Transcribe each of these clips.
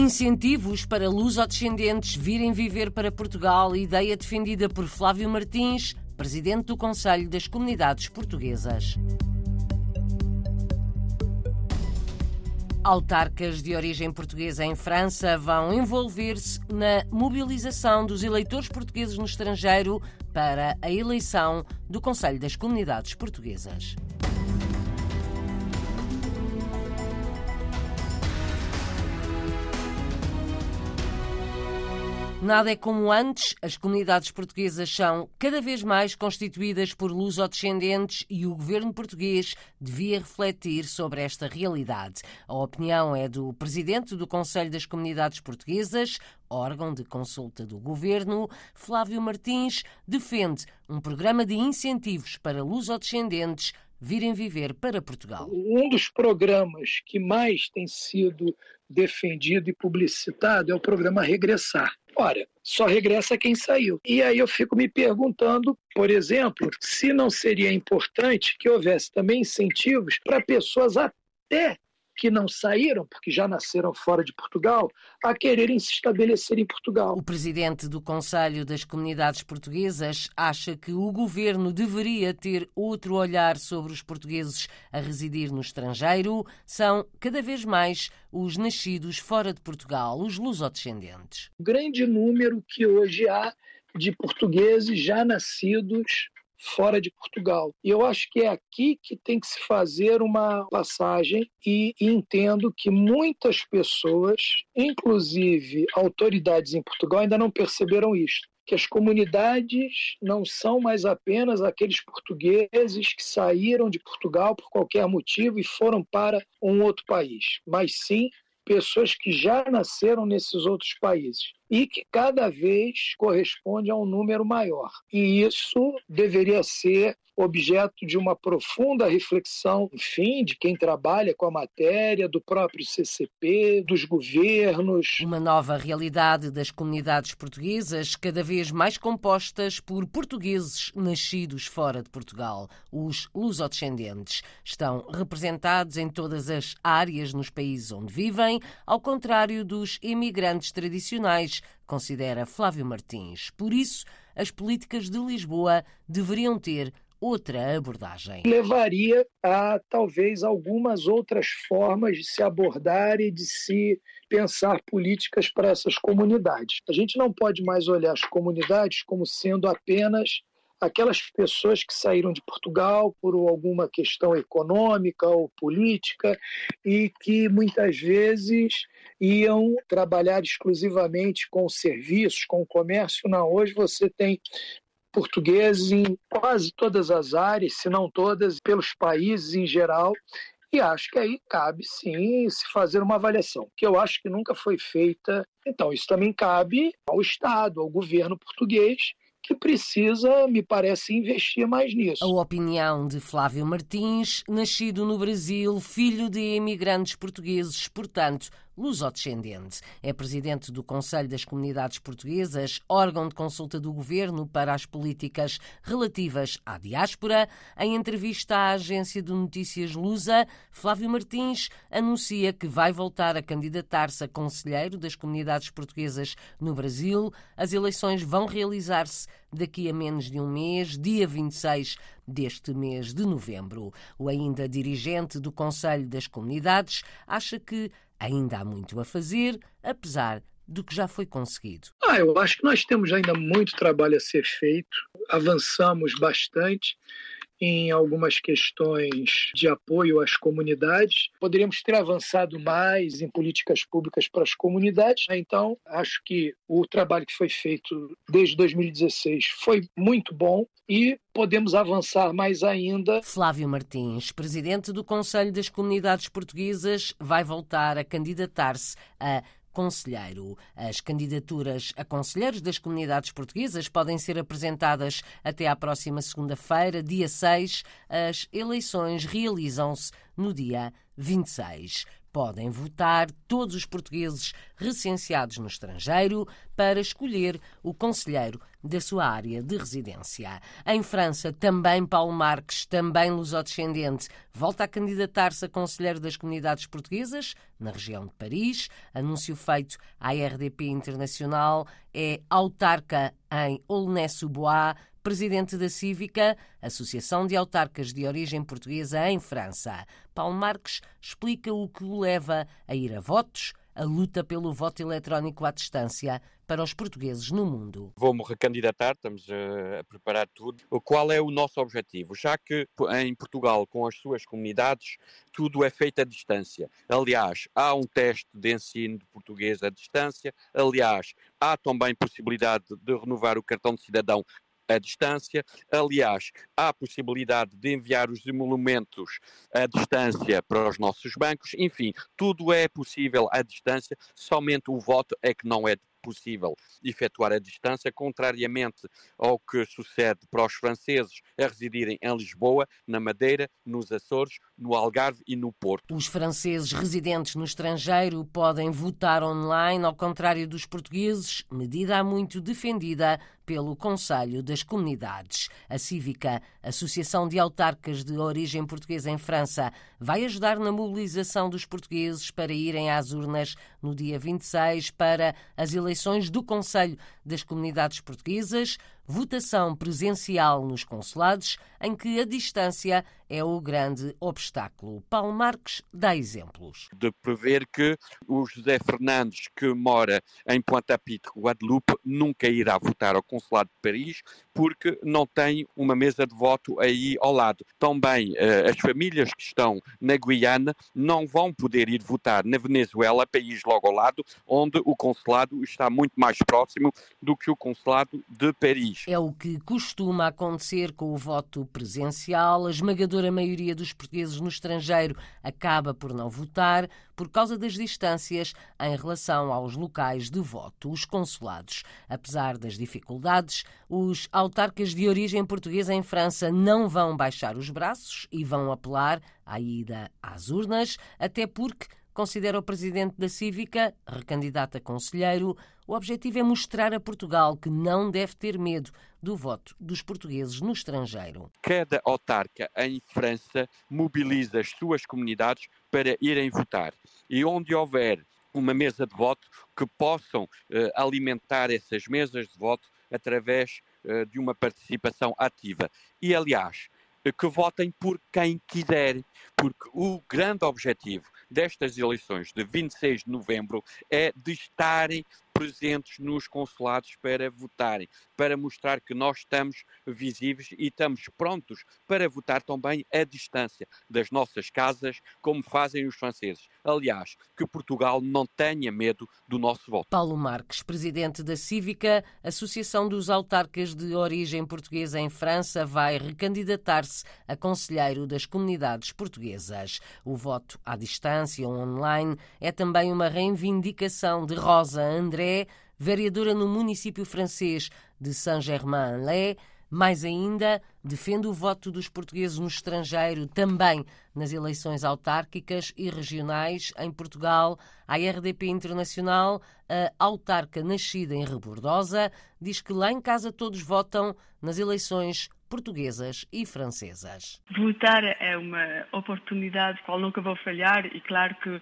Incentivos para lusodescendentes virem viver para Portugal, ideia defendida por Flávio Martins, presidente do Conselho das Comunidades Portuguesas. Autarcas de origem portuguesa em França vão envolver-se na mobilização dos eleitores portugueses no estrangeiro para a eleição do Conselho das Comunidades Portuguesas. Nada é como antes, as comunidades portuguesas são cada vez mais constituídas por lusodescendentes e o governo português devia refletir sobre esta realidade. A opinião é do presidente do Conselho das Comunidades Portuguesas, órgão de consulta do governo, Flávio Martins, defende um programa de incentivos para lusodescendentes virem viver para Portugal. Um dos programas que mais tem sido defendido e publicitado é o programa Regressar. Ora, só regressa quem saiu. E aí eu fico me perguntando, por exemplo, se não seria importante que houvesse também incentivos para pessoas até que não saíram, porque já nasceram fora de Portugal, a quererem se estabelecer em Portugal. O presidente do Conselho das Comunidades Portuguesas acha que o governo deveria ter outro olhar sobre os portugueses a residir no estrangeiro. São cada vez mais os nascidos fora de Portugal, os lusodescendentes. O grande número que hoje há de portugueses já nascidos fora de Portugal. E eu acho que é aqui que tem que se fazer uma passagem e entendo que muitas pessoas, inclusive autoridades em Portugal, ainda não perceberam isso que as comunidades não são mais apenas aqueles portugueses que saíram de Portugal por qualquer motivo e foram para um outro país, mas sim pessoas que já nasceram nesses outros países e que cada vez corresponde a um número maior. E isso deveria ser objeto de uma profunda reflexão, enfim, de quem trabalha com a matéria, do próprio CCP, dos governos. Uma nova realidade das comunidades portuguesas, cada vez mais compostas por portugueses nascidos fora de Portugal. Os lusodescendentes estão representados em todas as áreas nos países onde vivem, ao contrário dos imigrantes tradicionais, considera Flávio Martins. Por isso, as políticas de Lisboa deveriam ter outra abordagem. Levaria a talvez algumas outras formas de se abordar e de se pensar políticas para essas comunidades. A gente não pode mais olhar as comunidades como sendo apenas aquelas pessoas que saíram de Portugal por alguma questão econômica ou política e que muitas vezes iam trabalhar exclusivamente com serviços, com comércio. Não, hoje você tem portugueses em quase todas as áreas, se não todas, pelos países em geral. E acho que aí cabe sim se fazer uma avaliação, que eu acho que nunca foi feita. Então, isso também cabe ao Estado, ao governo português, que precisa, me parece, investir mais nisso. A opinião de Flávio Martins, nascido no Brasil, filho de imigrantes portugueses, portanto, lusodescendente. É presidente do Conselho das Comunidades Portuguesas, órgão de consulta do governo para as políticas relativas à diáspora. Em entrevista à agência de notícias Lusa, Flávio Martins anuncia que vai voltar a candidatar-se a conselheiro das comunidades portuguesas no Brasil. As eleições vão realizar-se daqui a menos de um mês, dia 26 deste mês de novembro. O ainda dirigente do Conselho das Comunidades acha que ainda há muito a fazer, apesar do que já foi conseguido. Ah, eu acho que nós temos ainda muito trabalho a ser feito, avançamos bastante em algumas questões de apoio às comunidades. Poderíamos ter avançado mais em políticas públicas para as comunidades. Então, acho que o trabalho que foi feito desde 2016 foi muito bom e podemos avançar mais ainda. Flávio Martins, presidente do Conselho das Comunidades Portuguesas, vai voltar a candidatar-se a conselheiro. As candidaturas a conselheiros das comunidades portuguesas podem ser apresentadas até à próxima segunda-feira, dia 6. As eleições realizam-se no dia 26. podem votar todos os portugueses recenseados no estrangeiro para escolher o conselheiro da sua área de residência. Em França, também Paulo Marques, também lusodescendente, volta a candidatar-se a conselheiro das comunidades portuguesas na região de Paris. Anúncio feito à RDP Internacional é autarca em Aulnay-sous-Bois, presidente da Cívica, Associação de Autarcas de Origem Portuguesa em França. Paulo Marques explica o que o leva a ir a votos, a luta pelo voto eletrónico à distância para os portugueses no mundo. Vou-me recandidatar, estamos a preparar tudo. Qual é o nosso objetivo? Já que em Portugal, com as suas comunidades, tudo é feito à distância. Aliás, há um teste de ensino de português à distância. Aliás, há também possibilidade de renovar o cartão de cidadão à distância. Aliás, há possibilidade de enviar os emolumentos à distância para os nossos bancos. Enfim, tudo é possível à distância, somente o voto é que não é possível efetuar a distância, contrariamente ao que sucede para os franceses a residirem em Lisboa, na Madeira, nos Açores, no Algarve e no Porto. Os franceses residentes no estrangeiro podem votar online, ao contrário dos portugueses, medida há muito defendida pelo Conselho das Comunidades. A Cívica, Associação de Autarcas de Origem Portuguesa em França, vai ajudar na mobilização dos portugueses para irem às urnas no dia 26 para as eleições do Conselho das Comunidades Portuguesas, votação presencial nos consulados, em que a distância é o grande obstáculo. Paulo Marques dá exemplos. De prever que o José Fernandes, que mora em Pointe-à-Pitre, Guadeloupe, nunca irá votar ao consulado de Paris porque não tem uma mesa de voto aí ao lado. Também eh, as famílias que estão na Guiana não vão poder ir votar na Venezuela, país logo ao lado, onde o consulado está muito mais próximo do que o consulado de Paris. É o que costuma acontecer com o voto presencial. A esmagadora maioria dos portugueses no estrangeiro acaba por não votar por causa das distâncias em relação aos locais de voto, os consulados. Apesar das dificuldades, os autarcas de origem portuguesa em França não vão baixar os braços e vão apelar à ida às urnas, até porque considera o presidente da Cívica, recandidato a conselheiro, o objetivo é mostrar a Portugal que não deve ter medo do voto dos portugueses no estrangeiro. Cada autarca em França mobiliza as suas comunidades para irem votar. E onde houver uma mesa de voto, que possam uh, alimentar essas mesas de voto através uh, de uma participação ativa. E, aliás, que votem por quem quiser, porque o grande objetivo destas eleições de 26 de novembro é de estarem presentes nos consulados para votarem, para mostrar que nós estamos visíveis e estamos prontos para votar também à distância das nossas casas, como fazem os franceses. Aliás, que Portugal não tenha medo do nosso voto. Paulo Marques, presidente da Cívica, Associação dos Autarcas de Origem Portuguesa em França, vai recandidatar-se a conselheiro das comunidades portuguesas. O voto à distância ou online é também uma reivindicação de Rosa André vereadora no município francês de Saint-Germain-en-Laye, mais ainda, defende o voto dos portugueses no estrangeiro também nas eleições autárquicas e regionais em Portugal. A RDP Internacional, a autarca nascida em Rebordosa, diz que lá em casa todos votam nas eleições portuguesas e francesas. Votar é uma oportunidade qual nunca vou falhar e claro que uh,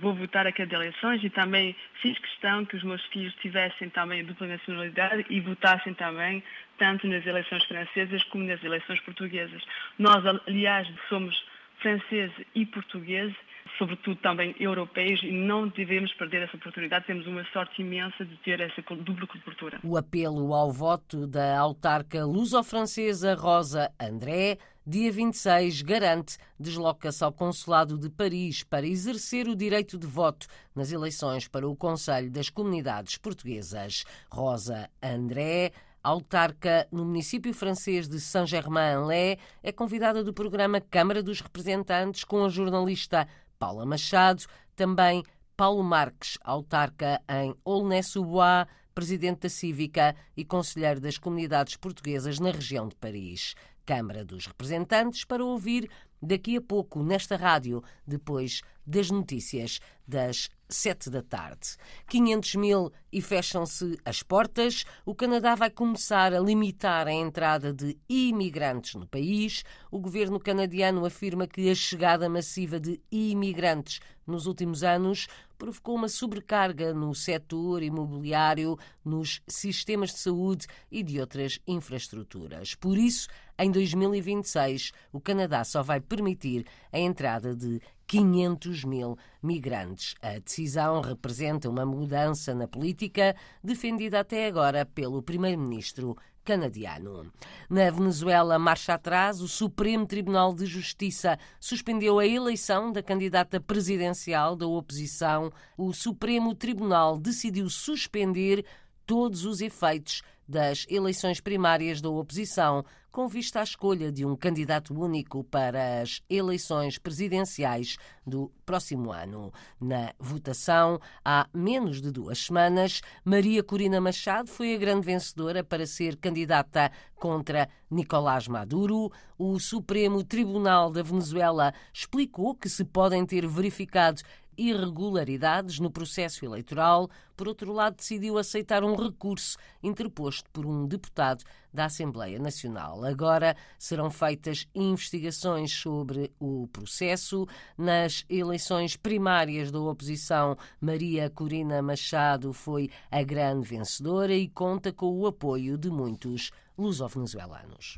vou votar a cada eleições e também fiz questão que os meus filhos tivessem também dupla nacionalidade e votassem também tanto nas eleições francesas como nas eleições portuguesas. Nós, aliás, somos franceses e portugueses sobretudo também europeus, e não devemos perder essa oportunidade. Temos uma sorte imensa de ter essa dupla cobertura. O apelo ao voto da autarca luso-francesa Rosa André, dia 26, garante desloca-se ao Consulado de Paris para exercer o direito de voto nas eleições para o Conselho das Comunidades Portuguesas. Rosa André autarca no município francês de Saint-Germain-en-Laye, é convidada do programa Câmara dos Representantes com a jornalista Paula Machado, também Paulo Marques, autarca em Aulnay-sous-Bois, presidente da Cívica e conselheiro das comunidades portuguesas na região de Paris. Câmara dos Representantes para ouvir daqui a pouco nesta rádio, depois das notícias das sete da tarde. 500 mil e fecham-se as portas. O Canadá vai começar a limitar a entrada de imigrantes no país. O governo canadiano afirma que a chegada massiva de imigrantes nos últimos anos provocou uma sobrecarga no setor imobiliário, nos sistemas de saúde e de outras infraestruturas. Por isso, em 2026, o Canadá só vai permitir a entrada de 500 mil migrantes. A decisão representa uma mudança na política defendida até agora pelo primeiro-ministro canadiano. Na Venezuela, marcha atrás, o Supremo Tribunal de Justiça suspendeu a eleição da candidata presidencial da oposição. O Supremo Tribunal decidiu suspender todos os efeitos das eleições primárias da oposição, com vista à escolha de um candidato único para as eleições presidenciais do próximo ano. Na votação, há menos de duas semanas, Maria Corina Machado foi a grande vencedora para ser candidata contra Nicolás Maduro. O Supremo Tribunal da Venezuela explicou que se podem ter verificado irregularidades no processo eleitoral. Por outro lado, decidiu aceitar um recurso interposto por um deputado da Assembleia Nacional. Agora serão feitas investigações sobre o processo. Nas eleições primárias da oposição, Maria Corina Machado foi a grande vencedora e conta com o apoio de muitos luso-venezuelanos.